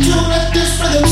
Don't let this rhythm